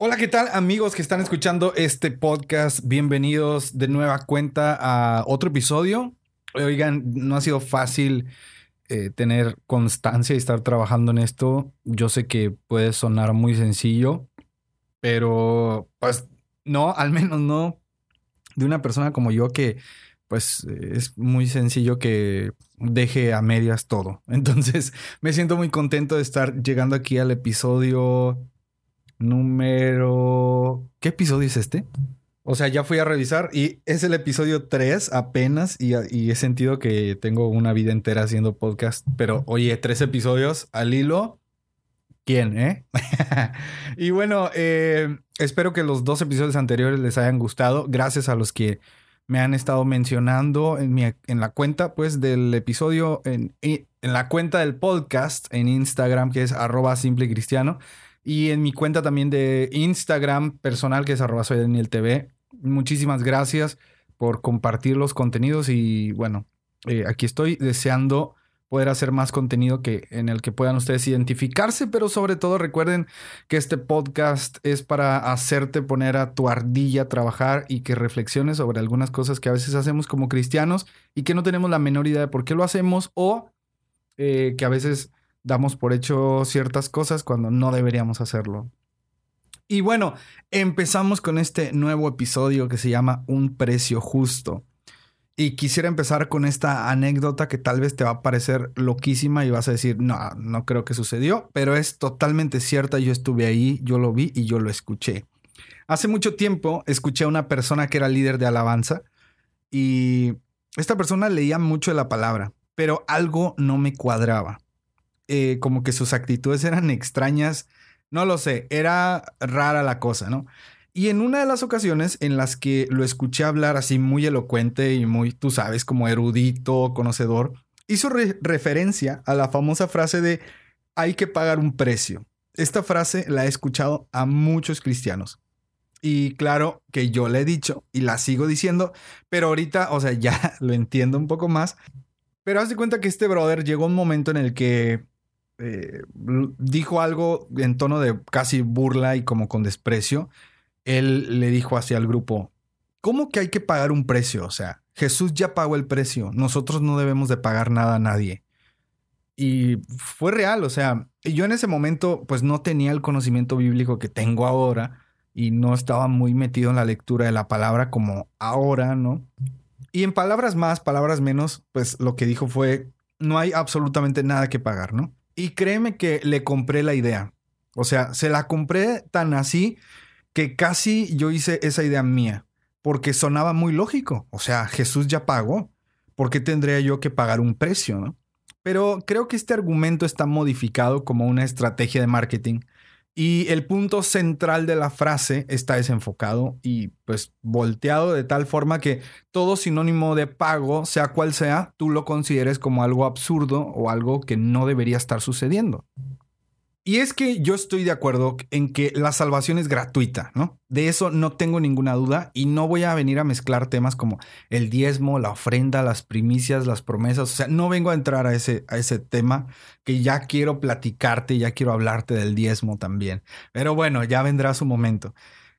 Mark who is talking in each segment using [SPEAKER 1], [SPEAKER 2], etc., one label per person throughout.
[SPEAKER 1] Hola, ¿qué tal amigos que están escuchando este podcast? Bienvenidos de nueva cuenta a otro episodio. Oigan, no ha sido fácil eh, tener constancia y estar trabajando en esto. Yo sé que puede sonar muy sencillo, pero pues no, al menos no de una persona como yo que pues es muy sencillo que deje a medias todo. Entonces me siento muy contento de estar llegando aquí al episodio número... ¿Qué episodio es este? O sea, ya fui a revisar y es el episodio 3 apenas y, he sentido que tengo una vida entera haciendo podcast, pero oye, tres episodios al hilo. ¿Quién, eh? y bueno, eh, espero que los dos episodios anteriores les hayan gustado. Gracias a los que me han estado mencionando en, la cuenta, pues, del episodio, en, en la cuenta del podcast en Instagram, que es arroba simple cristiano. Y en mi cuenta también de Instagram personal, que es arroba soy Daniel TV. Muchísimas gracias por compartir los contenidos y bueno, eh, aquí estoy deseando poder hacer más contenido que en el que puedan ustedes identificarse, pero sobre todo recuerden que este podcast es para hacerte poner a tu ardilla a trabajar y que reflexiones sobre algunas cosas que a veces hacemos como cristianos y que no tenemos la menor idea de por qué lo hacemos o eh, que a veces damos por hecho ciertas cosas cuando no deberíamos hacerlo. Y bueno, empezamos con este nuevo episodio que se llama Un precio justo. Y quisiera empezar con esta anécdota que tal vez te va a parecer loquísima y vas a decir, no, no creo que sucedió, pero es totalmente cierta. Yo estuve ahí, yo lo vi y yo lo escuché. Hace mucho tiempo escuché a una persona que era líder de alabanza y esta persona leía mucho de la palabra, pero algo no me cuadraba. Eh, como que sus actitudes eran extrañas. No lo sé, era rara la cosa, ¿no? Y en una de las ocasiones en las que lo escuché hablar así muy elocuente y muy, tú sabes, como erudito, conocedor, hizo referencia a la famosa frase de hay que pagar un precio. Esta frase la he escuchado a muchos cristianos. Y claro que yo le he dicho y la sigo diciendo, pero ahorita, o sea, ya lo entiendo un poco más. Pero haz de cuenta que este brother llegó un momento en el que eh, dijo algo en tono de casi burla y como con desprecio. Él le dijo hacia el grupo, ¿cómo que hay que pagar un precio? O sea, Jesús ya pagó el precio, nosotros no debemos de pagar nada a nadie. Y fue real, o sea, yo en ese momento pues no tenía el conocimiento bíblico que tengo ahora y no estaba muy metido en la lectura de la palabra como ahora, ¿no? Y en palabras más, palabras menos, pues lo que dijo fue, no hay absolutamente nada que pagar, ¿no? Y créeme que le compré la idea. O sea, se la compré tan así que casi yo hice esa idea mía, porque sonaba muy lógico. O sea, Jesús ya pagó. ¿Por qué tendría yo que pagar un precio? Pero creo que este argumento está modificado como una estrategia de marketing y el punto central de la frase está desenfocado y pues volteado de tal forma que todo sinónimo de pago, sea cual sea, tú lo consideres como algo absurdo o algo que no debería estar sucediendo. Y es que yo estoy de acuerdo en que la salvación es gratuita, ¿no? De eso no tengo ninguna duda y no voy a venir a mezclar temas como el diezmo, la ofrenda, las primicias, las promesas. O sea, no vengo a entrar a ese, a ese tema que ya quiero platicarte, ya quiero hablarte del diezmo también. Pero bueno, ya vendrá su momento.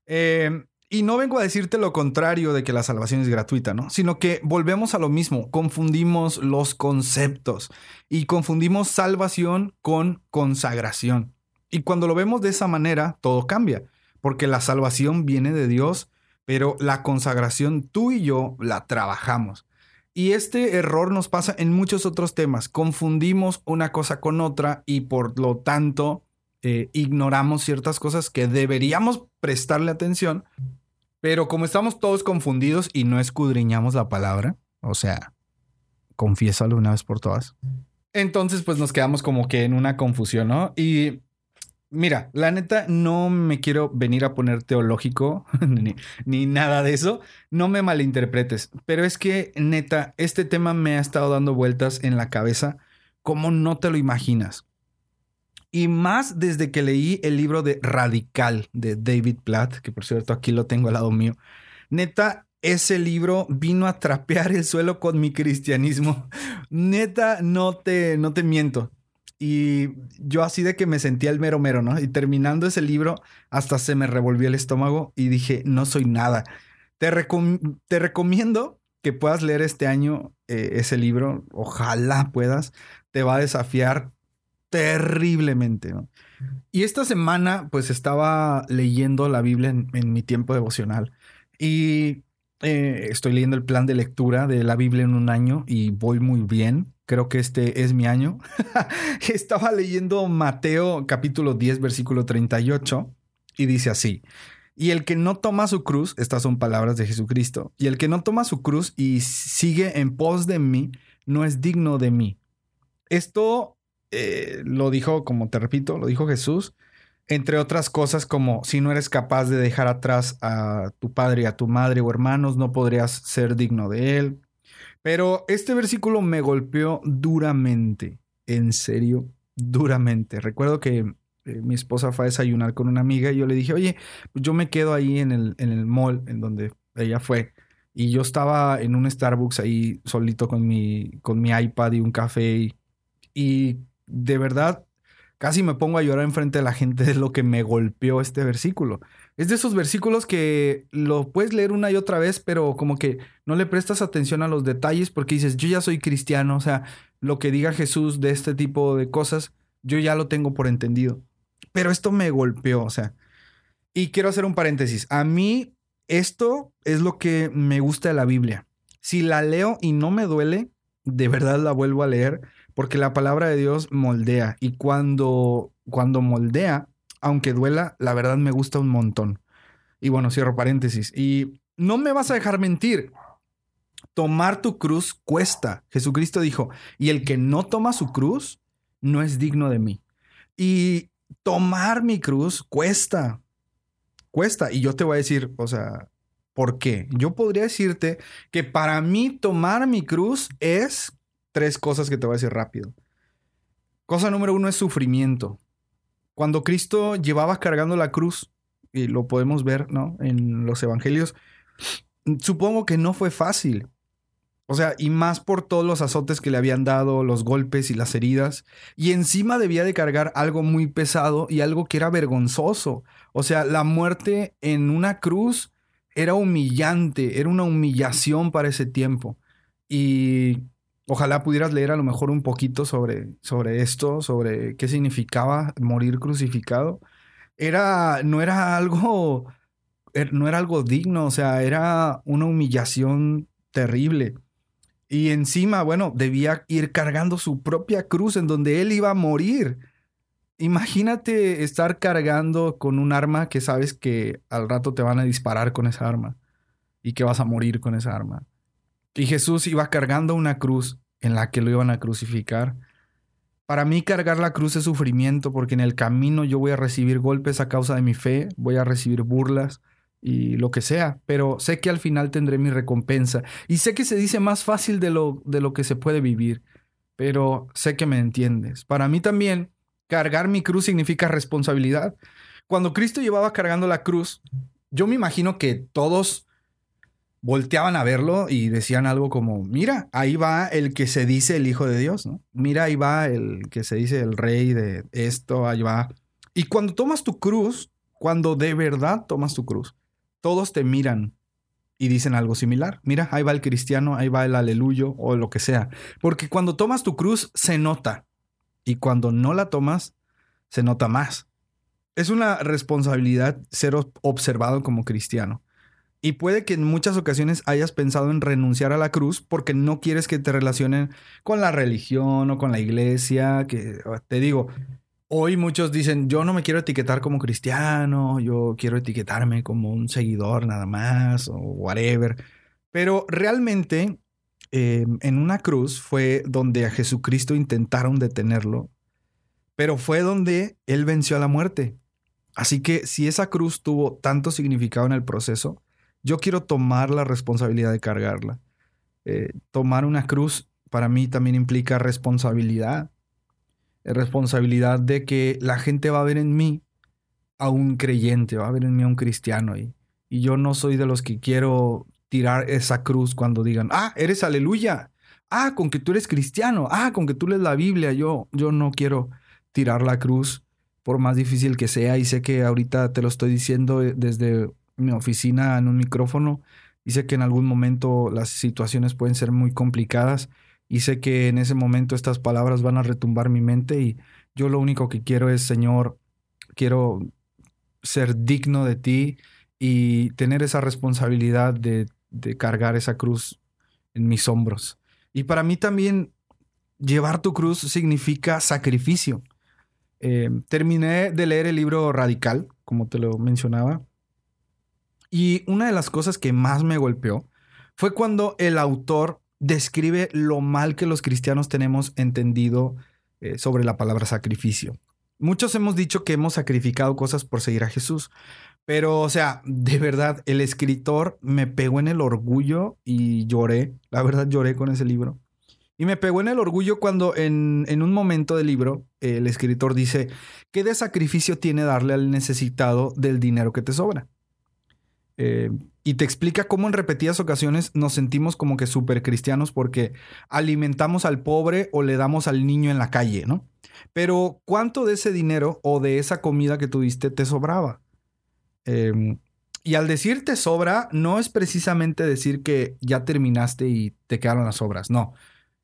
[SPEAKER 1] Eh, y no vengo a decirte lo contrario de que la salvación es gratuita, ¿no? Sino que volvemos a lo mismo, confundimos los conceptos y confundimos salvación con consagración. Y cuando lo vemos de esa manera, todo cambia, porque la salvación viene de Dios, pero la consagración tú y yo la trabajamos. Y este error nos pasa en muchos otros temas. Confundimos una cosa con otra y por lo tanto eh, ignoramos ciertas cosas que deberíamos prestarle atención pero como estamos todos confundidos y no escudriñamos la palabra, o sea, confiésalo una vez por todas. Entonces, pues nos quedamos como que en una confusión, ¿no? Y mira, la neta, no me quiero venir a poner teológico ni, ni, nada de eso. No me malinterpretes. Pero es que, neta, este tema me ha estado dando vueltas en la cabeza como no te lo imaginas. Y más desde que leí el libro de Radical de David Platt, que por cierto aquí lo tengo al lado mío. Neta, ese libro vino a trapear el suelo con mi cristianismo. Neta, no te, no te miento. Y yo así de que me sentía el mero mero, ¿no? Y terminando ese libro, hasta se me revolvió el estómago y dije, no soy nada. Te, te recomiendo que puedas leer este año eh, ese libro. Ojalá puedas. Te va a desafiar terriblemente. Y esta semana, pues estaba leyendo la Biblia en, en mi tiempo devocional. Y eh, estoy leyendo el plan de lectura de la Biblia en un año y voy muy bien. Creo que este es mi año. Estaba leyendo Mateo capítulo 10 versículo 38 y dice así. Y el que no toma su cruz, estas son palabras de Jesucristo, y el que no toma su cruz y sigue en pos de mí, no es digno de mí. Esto eh, lo dijo, como te repito, lo dijo Jesús entre otras cosas como si no eres capaz de dejar atrás a tu padre y a tu madre o hermanos, no podrías ser digno de él. Pero este versículo me golpeó duramente, en serio, duramente. Recuerdo que eh, mi esposa fue a desayunar con una amiga y yo le dije, oye, pues yo me quedo ahí en el, en el mall en donde ella fue. Y yo estaba en un Starbucks ahí solito con mi, con mi iPad y un café y, de verdad Casi me pongo a llorar enfrente de la gente de lo que me golpeó este versículo. Es de esos versículos que lo puedes leer una y otra vez, pero como que no le prestas atención a los detalles porque dices, yo ya soy cristiano, o sea, lo que diga Jesús de este tipo de cosas, yo ya lo tengo por entendido. Pero esto me golpeó, o sea. Y quiero hacer un paréntesis. A mí esto es lo que me gusta de la Biblia. Si la leo y no me duele, de verdad la vuelvo a leer porque la palabra de Dios moldea y cuando, cuando moldea, aunque duela, la verdad me gusta un montón. Y bueno, cierro paréntesis. Y no me vas a dejar mentir. Tomar tu cruz cuesta. Jesucristo dijo, y el que no toma su cruz no es digno de mí. Y tomar mi cruz cuesta. Cuesta. Y yo te voy a decir, o sea, ¿por qué? Yo podría decirte que para mí tomar mi cruz es tres cosas que te voy a decir rápido. Cosa número uno es sufrimiento. Cuando Cristo llevaba cargando la cruz, y lo podemos ver, ¿no? En los evangelios, supongo que no fue fácil. O sea, y más por todos los azotes que le habían dado, los golpes y las heridas. Y encima debía de cargar algo muy pesado y algo que era vergonzoso. O sea, la muerte en una cruz era humillante, era una humillación para ese tiempo. Y Ojalá pudieras leer a lo mejor un poquito sobre, sobre esto, sobre qué significaba morir crucificado. Era, no era algo, er, no era algo digno, o sea, era una humillación terrible. Y encima, bueno, debía ir cargando su propia cruz en donde él iba a morir. Imagínate estar cargando con un arma que sabes que al rato te van a disparar con esa arma y que vas a morir con esa arma. Y Jesús iba cargando una cruz en la que lo iban a crucificar. Para mí cargar la cruz es sufrimiento porque en el camino yo voy a recibir golpes a causa de mi fe, voy a recibir burlas y lo que sea, pero sé que al final tendré mi recompensa y sé que se dice más fácil de lo, de lo que se puede vivir, pero sé que me entiendes. Para mí también cargar mi cruz significa responsabilidad. Cuando Cristo llevaba cargando la cruz, yo me imagino que todos volteaban a verlo y decían algo como, mira, ahí va el que se dice el Hijo de Dios. Mira, ahí va el que se dice el rey de esto, ahí va. Y cuando tomas tu cruz, cuando de verdad tomas tu cruz, todos te miran y dicen algo similar. Mira, ahí va el cristiano, ahí va el aleluyo o lo que sea. Porque cuando tomas tu cruz, se nota. Y cuando no la tomas, se nota más. Es una responsabilidad ser observado como cristiano. Y puede que en muchas ocasiones hayas pensado en renunciar a la cruz porque no quieres que te relacionen con la religión o con la iglesia. Que te digo, hoy muchos dicen, yo no me quiero etiquetar como cristiano, yo quiero etiquetarme como un seguidor nada más o whatever. Pero realmente em, en una cruz fue donde a Jesucristo intentaron detenerlo, pero fue donde Él venció a la muerte. Así que si esa cruz tuvo tanto significado en el proceso, yo quiero tomar la responsabilidad de cargarla. Eh, tomar una cruz para mí también implica responsabilidad. Responsabilidad de que la gente va a ver en mí a un creyente, va a ver en mí a un cristiano. Y, y yo no soy de los que quiero tirar esa cruz cuando digan, ah, eres aleluya. Ah, con que tú eres cristiano. Ah, con que tú lees la Biblia. Yo, yo no quiero tirar la cruz por más difícil que sea. Y sé que ahorita te lo estoy diciendo desde mi oficina en un micrófono. Y sé que en algún momento las situaciones pueden ser muy complicadas. Y sé que en ese momento estas palabras van a retumbar mi mente. Y yo lo único que quiero es, Señor, quiero ser digno de ti y tener esa responsabilidad de, cargar esa cruz en mis hombros. Y para mí también llevar tu cruz significa sacrificio. Eh, terminé de leer el libro Radical, como te lo mencionaba, y una de las cosas que más me golpeó fue cuando el autor describe lo mal que los cristianos tenemos entendido eh, sobre la palabra sacrificio. Muchos hemos dicho que hemos sacrificado cosas por seguir a Jesús, pero, o sea, de verdad, el escritor me pegó en el orgullo y lloré. La verdad, lloré con ese libro. Y me pegó en el orgullo cuando en, un momento del libro el escritor dice, ¿qué de sacrificio tiene darle al necesitado del dinero que te sobra? Eh, y te explica cómo en repetidas ocasiones nos sentimos como que súper cristianos porque alimentamos al pobre o le damos al niño en la calle, ¿no? Pero ¿cuánto de ese dinero o de esa comida que tuviste te sobraba? Em, y al decir te sobra, no es precisamente decir que ya terminaste y te quedaron las sobras, no.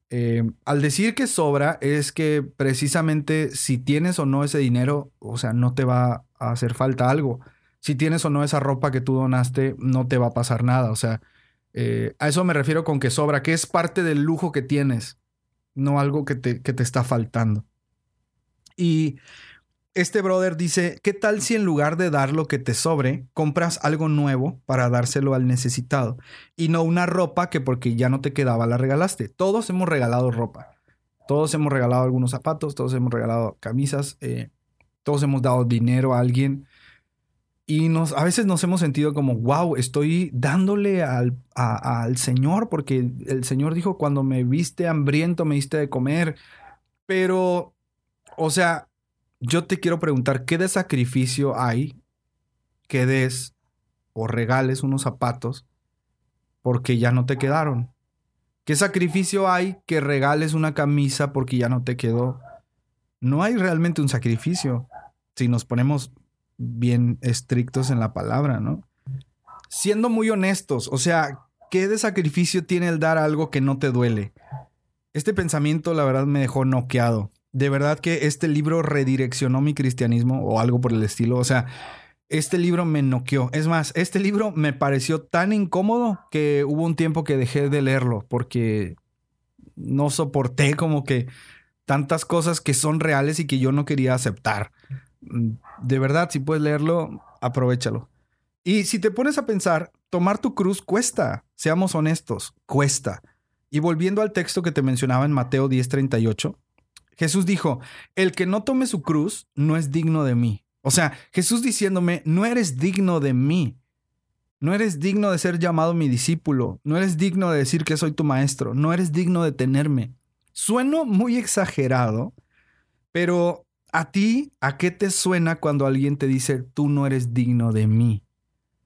[SPEAKER 1] Em, al decir que sobra es que precisamente si tienes o no ese dinero, o sea, no te va a hacer falta algo. Si tienes o no esa ropa que tú donaste, no te va a pasar nada. O sea, eh, a eso me refiero con que sobra, que es parte del lujo que tienes, no algo que te, que te está faltando. Y este brother dice, ¿qué tal si en lugar de dar lo que te sobre, compras algo nuevo para dárselo al necesitado? Y no una ropa que porque ya no te quedaba la regalaste. Todos hemos regalado ropa. Todos hemos regalado algunos zapatos, todos hemos regalado camisas, eh, todos hemos dado dinero a alguien. Y nos, a veces nos hemos sentido como, wow, estoy dándole al, al Señor porque el Señor dijo, cuando me viste hambriento, me diste de comer. Pero, o sea, yo te quiero preguntar, ¿qué de sacrificio hay que des o regales unos zapatos porque ya no te quedaron? ¿Qué sacrificio hay que regales una camisa porque ya no te quedó? No hay realmente un sacrificio. Si nos ponemos bien estrictos en la palabra, ¿no? Siendo muy honestos, o sea, ¿qué de sacrificio tiene el dar algo que no te duele? Este pensamiento, la verdad, me dejó noqueado de verdad que este libro redireccionó mi cristianismo o algo por el estilo. O sea, este libro me noqueó. Es más, este libro me pareció tan incómodo que hubo un tiempo que dejé de leerlo porque no soporté como que tantas cosas que son reales y que yo no quería aceptar. Mm, de verdad, si puedes leerlo, aprovechalo. Y si te pones a pensar, tomar tu cruz cuesta, seamos honestos, cuesta. Y volviendo al texto que te mencionaba en Mateo 10:38, Jesús dijo, el que no tome su cruz no es digno de mí. O sea, Jesús diciéndome, no eres digno de mí. No eres digno de ser llamado mi discípulo. No eres digno de decir que soy tu maestro. No eres digno de tenerme. Sueno muy exagerado, pero a ti, ¿a qué te suena cuando alguien te dice, tú no eres digno de mí?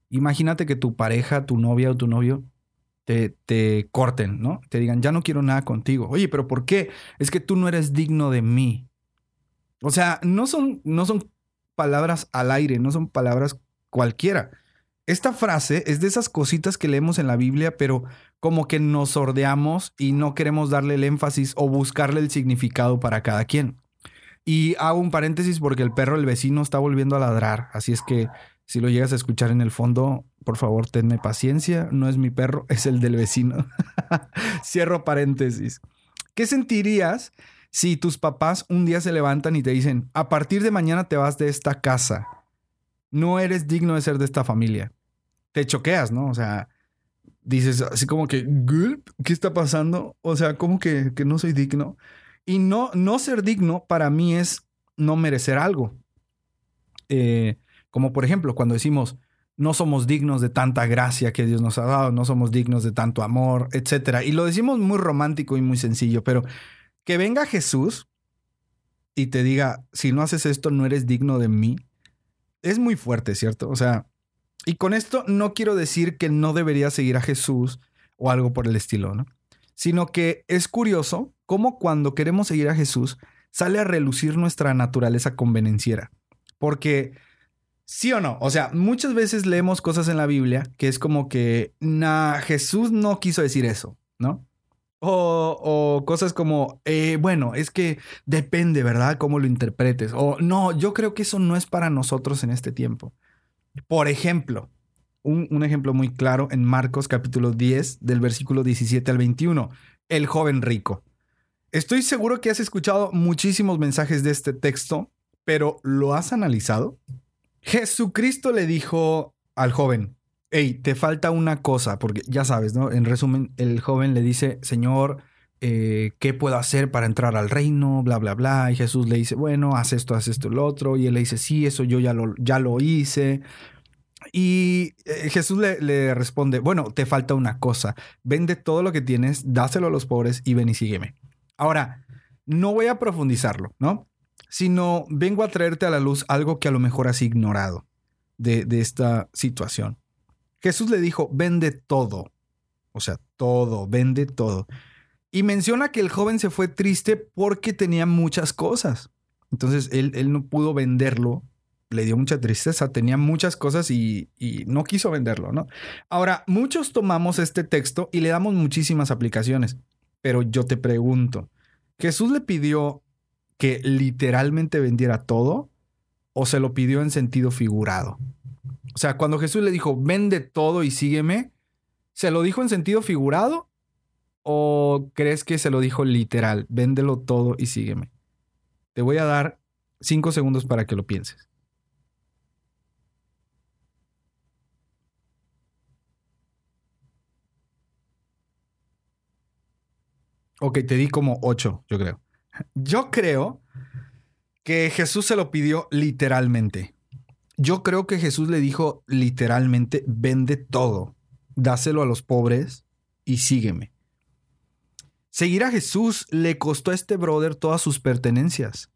[SPEAKER 1] Imagínate que tu pareja, tu novia o tu novio te, corten, ¿no? Te digan, ya no quiero nada contigo. Oye, pero ¿por qué? Es que tú no eres digno de mí. O sea, no son, no son palabras al aire, no son palabras cualquiera. Esta frase es de esas cositas que leemos en la Biblia, pero como que nos sordeamos y no queremos darle el énfasis o buscarle el significado para cada quien. Y hago un paréntesis porque el perro del vecino está volviendo a ladrar, así es que si lo llegas a escuchar en el fondo, por favor, tenme paciencia. No es mi perro, es el del vecino. Cierro paréntesis. ¿Qué sentirías si tus papás un día se levantan y te dicen, a partir de mañana te vas de esta casa? No eres digno de ser de esta familia. Te choqueas, ¿no? O sea, dices así como que, ¿qué está pasando? O sea, como que, que no soy digno. Y no, no ser digno para mí es no merecer algo. Eh, como por ejemplo, cuando decimos, no somos dignos de tanta gracia que Dios nos ha dado, no somos dignos de tanto amor, etc. Y lo decimos muy romántico y muy sencillo, pero que venga Jesús y te diga, si no haces esto, no eres digno de mí, es muy fuerte, ¿cierto? O sea, y con esto no quiero decir que no debería seguir a Jesús o algo por el estilo, ¿no? Sino que es curioso cómo cuando queremos seguir a Jesús sale a relucir nuestra naturaleza convenenciera. Porque, sí o no, o sea, muchas veces leemos cosas en la Biblia que es como que, nah, Jesús no quiso decir eso, ¿no? O, cosas como, eh, bueno, es que depende, ¿verdad? Cómo lo interpretes. O no, yo creo que eso no es para nosotros en este tiempo. Por ejemplo, un, ejemplo muy claro en Marcos capítulo 10 del versículo 17 al 21, el joven rico. Estoy seguro que has escuchado muchísimos mensajes de este texto, pero ¿lo has analizado? Jesucristo le dijo al joven, hey, te falta una cosa, porque ya sabes, ¿no? En resumen, el joven le dice, Señor, eh, ¿qué puedo hacer para entrar al reino? Bla, bla, bla. Y Jesús le dice, bueno, haz esto, haz esto, lo otro. Y él le dice, sí, eso yo ya lo, ya lo hice. Y eh, Jesús le, responde, bueno, te falta una cosa. Vende todo lo que tienes, dáselo a los pobres y ven y sígueme. Ahora, no voy a profundizarlo, ¿no? Sino vengo a traerte a la luz algo que a lo mejor has ignorado de, de esta situación. Jesús le dijo, vende todo. O sea, todo, vende todo. Y menciona que el joven se fue triste porque tenía muchas cosas. Entonces él, él no pudo venderlo. Le dio mucha tristeza, tenía muchas cosas y, no quiso venderlo, ¿no? Ahora, muchos tomamos este texto y le damos muchísimas aplicaciones. Pero yo te pregunto, ¿Jesús le pidió que literalmente vendiera todo o se lo pidió en sentido figurado? O sea, cuando Jesús le dijo, vende todo y sígueme, ¿se lo dijo en sentido figurado? ¿O crees que se lo dijo literal? Véndelo todo y sígueme. Te voy a dar cinco segundos para que lo pienses. Ok, te di como ocho, yo creo. Yo creo que Jesús se lo pidió literalmente. Yo creo que Jesús le dijo literalmente, vende todo, dáselo a los pobres y sígueme. Seguir a Jesús le costó a este brother todas sus pertenencias.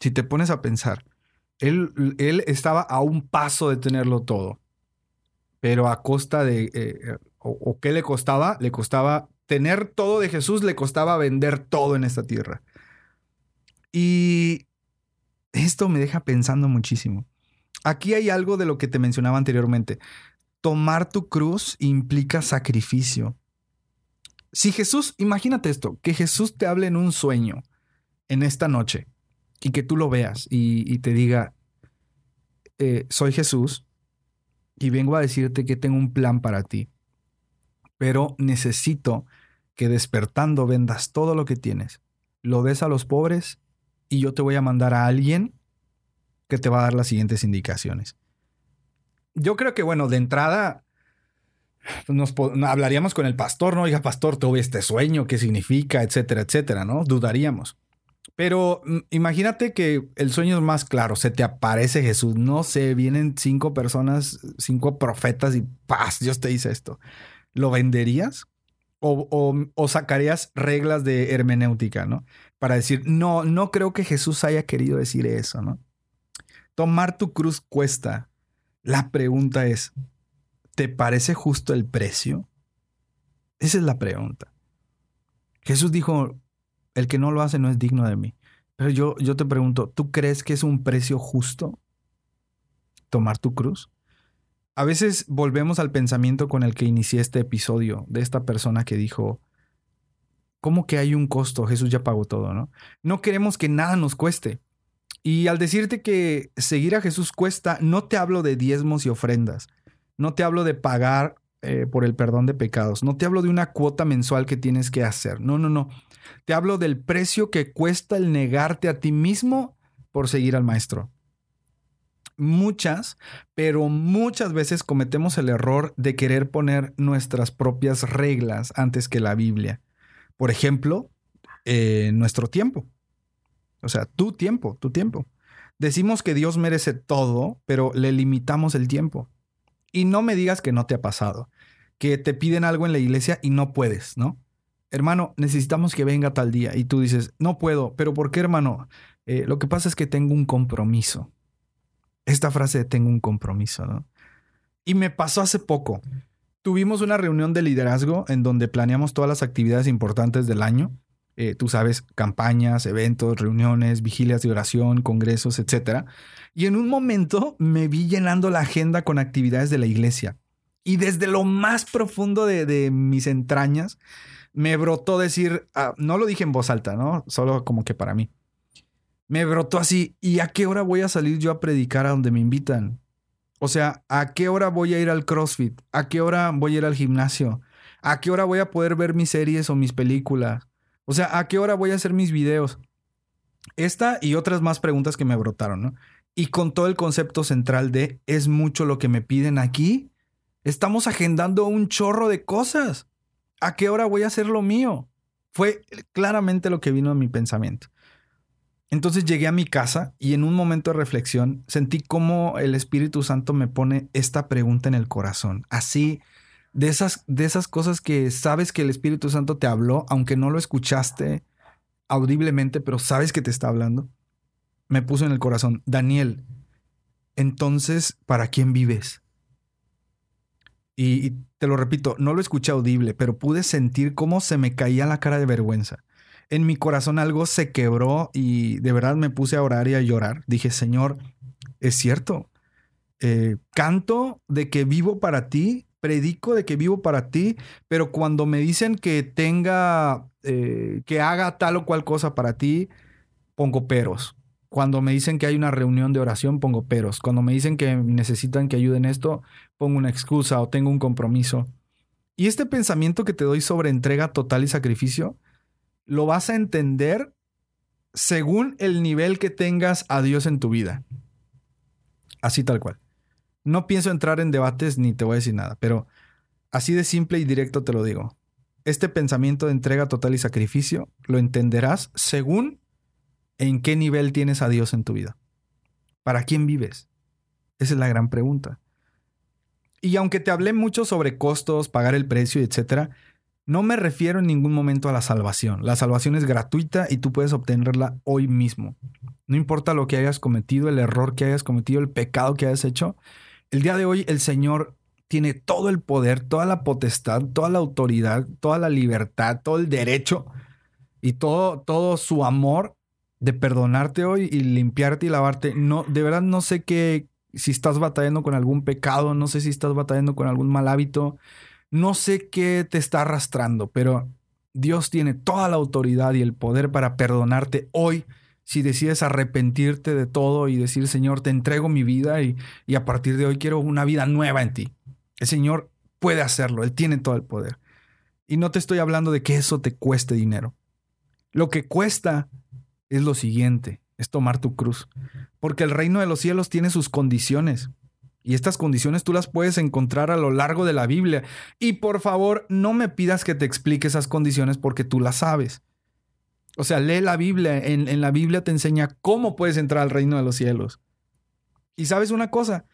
[SPEAKER 1] Si te pones a pensar, él, él estaba a un paso de tenerlo todo, pero a costa de, eh, o, o, qué le costaba, le costaba tener todo de Jesús, le costaba vender todo en esta tierra. Y esto me deja pensando muchísimo. Aquí hay algo de lo que te mencionaba anteriormente. Tomar tu cruz implica sacrificio. Si Jesús, imagínate esto, que Jesús te hable en un sueño en esta noche y que tú lo veas y, te diga, eh, soy Jesús y vengo a decirte que tengo un plan para ti, pero necesito que despertando vendas todo lo que tienes, lo des a los pobres y yo te voy a mandar a alguien que te va a dar las siguientes indicaciones. Yo creo que, bueno, de entrada nos, hablaríamos con el pastor, ¿no? Oiga, pastor, tuve este sueño, ¿qué significa? Etcétera, etcétera, ¿no? Dudaríamos. Pero mm, imagínate que el sueño es más claro, se te aparece Jesús, no sé, vienen cinco personas, cinco profetas y paz, Dios te dice esto. ¿Lo venderías? O, sacarías reglas de hermenéutica, ¿no? Para decir, no, no creo que Jesús haya querido decir eso, ¿no? Tomar tu cruz cuesta. La pregunta es, ¿te parece justo el precio? Esa es la pregunta. Jesús dijo, el que no lo hace no es digno de mí. Pero yo, yo te pregunto, ¿tú crees que es un precio justo tomar tu cruz? A veces volvemos al pensamiento con el que inicié este episodio, de esta persona que dijo, ¿cómo que hay un costo? Jesús ya pagó todo, ¿no? No queremos que nada nos cueste. Y al decirte que seguir a Jesús cuesta, no te hablo de diezmos y ofrendas, no te hablo de pagar eh, por el perdón de pecados, no te hablo de una cuota mensual que tienes que hacer, no, no, no, te hablo del precio que cuesta el negarte a ti mismo por seguir al Maestro. Muchas, pero muchas veces cometemos el error de querer poner nuestras propias reglas antes que la Biblia. Por ejemplo, eh, nuestro tiempo. O sea, tu tiempo, tu tiempo. Decimos que Dios merece todo, pero le limitamos el tiempo. Y no me digas que no te ha pasado, que te piden algo en la iglesia y no puedes, ¿no? Hermano, necesitamos que venga tal día y tú dices, no puedo, pero ¿por qué, hermano? Eh, lo que pasa es que tengo un compromiso. Esta frase de tengo un compromiso, ¿no? Y me pasó hace poco. Tuvimos una reunión de liderazgo en donde planeamos todas las actividades importantes del año. Eh, tú sabes, campañas, eventos, reuniones, vigilias de oración, congresos, etc. Y en un momento me vi llenando la agenda con actividades de la iglesia. Y desde lo más profundo de, mis entrañas, me brotó decir, ah, no lo dije en voz alta, ¿no? Solo como que para mí. Me brotó así, ¿y a qué hora voy a salir yo a predicar a donde me invitan? O sea, ¿a qué hora voy a ir al CrossFit? ¿A qué hora voy a ir al gimnasio? ¿A qué hora voy a poder ver mis series o mis películas? O sea, ¿a qué hora voy a hacer mis videos? Esta y otras más preguntas que me brotaron, ¿no? Y con todo el concepto central de es mucho lo que me piden aquí. Estamos agendando un chorro de cosas. ¿A qué hora voy a hacer lo mío? Fue claramente lo que vino a mi pensamiento. Entonces llegué a mi casa y en un momento de reflexión sentí como el Espíritu Santo me pone esta pregunta en el corazón. Así, de esas, de esas cosas que sabes que el Espíritu Santo te habló, aunque no lo escuchaste audiblemente, pero sabes que te está hablando. Me puso en el corazón, Daniel, entonces, ¿para quién vives? Y, y, te lo repito, no lo escuché audible, pero pude sentir cómo se me caía la cara de vergüenza en mi corazón algo se quebró y de verdad me puse a orar y a llorar. Dije, Señor, es cierto. Eh, canto de que vivo para ti, predico de que vivo para ti, pero cuando me dicen que tenga, eh, que haga tal o cual cosa para ti, pongo peros. Cuando me dicen que hay una reunión de oración, pongo peros. Cuando me dicen que necesitan que ayuden esto, pongo una excusa o tengo un compromiso. Y este pensamiento que te doy sobre entrega total y sacrificio lo vas a entender según el nivel que tengas a Dios en tu vida. Así tal cual. No pienso entrar en debates ni te voy a decir nada, pero así de simple y directo te lo digo. Este pensamiento de entrega total y sacrificio lo entenderás según en qué nivel tienes a Dios en tu vida. ¿Para quién vives? Esa es la gran pregunta. Y aunque te hablé mucho sobre costos, pagar el precio, etcétera, no me refiero en ningún momento a la salvación. La salvación es gratuita y tú puedes obtenerla hoy mismo. No importa lo que hayas cometido, el error que hayas cometido, el pecado que hayas hecho. El día de hoy el Señor tiene todo el poder, toda la potestad, toda la autoridad, toda la libertad, todo el derecho y todo, todo su amor de perdonarte hoy y limpiarte y lavarte. No, de verdad no sé qué, si estás batallando con algún pecado, no sé si estás batallando con algún mal hábito, no sé qué te está arrastrando, pero Dios tiene toda la autoridad y el poder para perdonarte hoy si decides arrepentirte de todo y decir, Señor, te entrego mi vida y, y a partir de hoy quiero una vida nueva en ti. El Señor puede hacerlo, Él tiene todo el poder. Y no te estoy hablando de que eso te cueste dinero. Lo que cuesta es lo siguiente, es tomar tu cruz. Porque el reino de los cielos tiene sus condiciones. Y estas condiciones tú las puedes encontrar a lo largo de la Biblia. Y por favor, no me pidas que te explique esas condiciones porque tú las sabes. O sea, lee la Biblia. En, en, la Biblia te enseña cómo puedes entrar al reino de los cielos. Y sabes una cosa,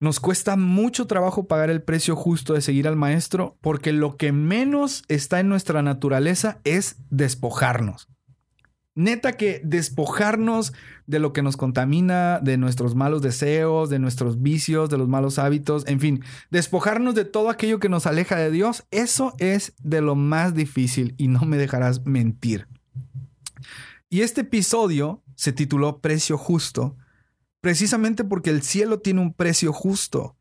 [SPEAKER 1] nos cuesta mucho trabajo pagar el precio justo de seguir al maestro porque lo que menos está en nuestra naturaleza es despojarnos. Neta que despojarnos de lo que nos contamina, de nuestros malos deseos, de nuestros vicios, de los malos hábitos, en fin, despojarnos de todo aquello que nos aleja de Dios, eso es de lo más difícil y no me dejarás mentir. Y este episodio se tituló Precio Justo, precisamente porque el cielo tiene un precio justo.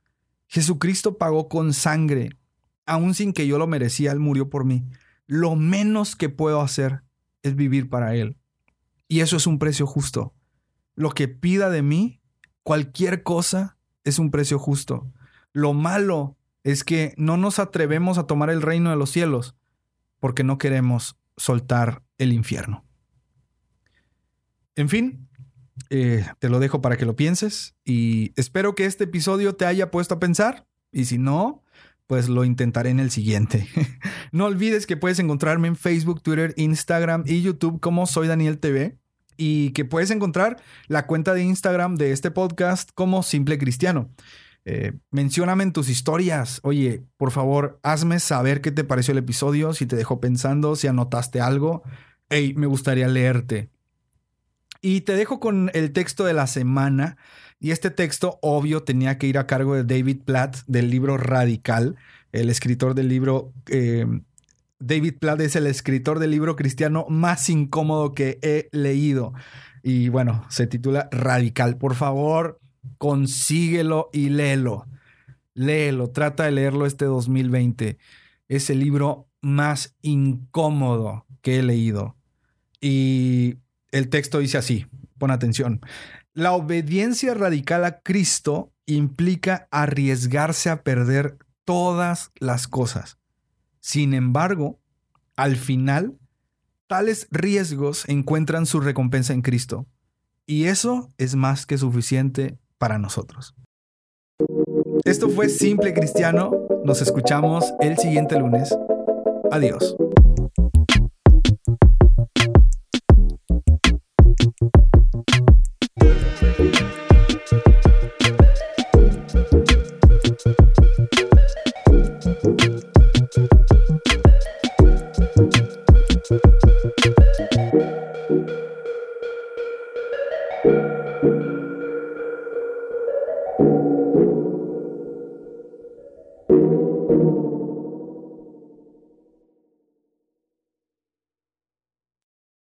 [SPEAKER 1] Jesucristo pagó con sangre, aun sin que yo lo merecía, Él murió por mí. Lo menos que puedo hacer es vivir para Él. Y eso es un precio justo. Lo que pida de mí, cualquier cosa, es un precio justo. Lo malo es que no nos atrevemos a tomar el reino de los cielos porque no queremos soltar el infierno. En fin, eh, te lo dejo para que lo pienses y espero que este episodio te haya puesto a pensar y si no, pues lo intentaré en el siguiente. no olvides que puedes encontrarme en Facebook, Twitter, Instagram y YouTube como Soy Daniel TV. y que puedes encontrar la cuenta de Instagram de este podcast como Simple Cristiano. Eh, mencióname en tus historias. Oye, por favor, hazme saber qué te pareció el episodio, si te dejó pensando, si anotaste algo. Hey, me gustaría leerte. Y te dejo con el texto de la semana. Y este texto, obvio, tenía que ir a cargo de David Platt del libro Radical, el escritor del libro eh, David Platt es el escritor del libro cristiano más incómodo que he leído. Y bueno, se titula Radical. Por favor, consíguelo y léelo. Léelo, trata de leerlo este 2020. Es el libro más incómodo que he leído. Y el texto dice así, pon atención. La obediencia radical a Cristo implica arriesgarse a perder todas las cosas sin embargo, al final, tales riesgos encuentran su recompensa en Cristo. Y eso es más que suficiente para nosotros. Esto fue Simple Cristiano. Nos escuchamos el siguiente lunes. Adiós.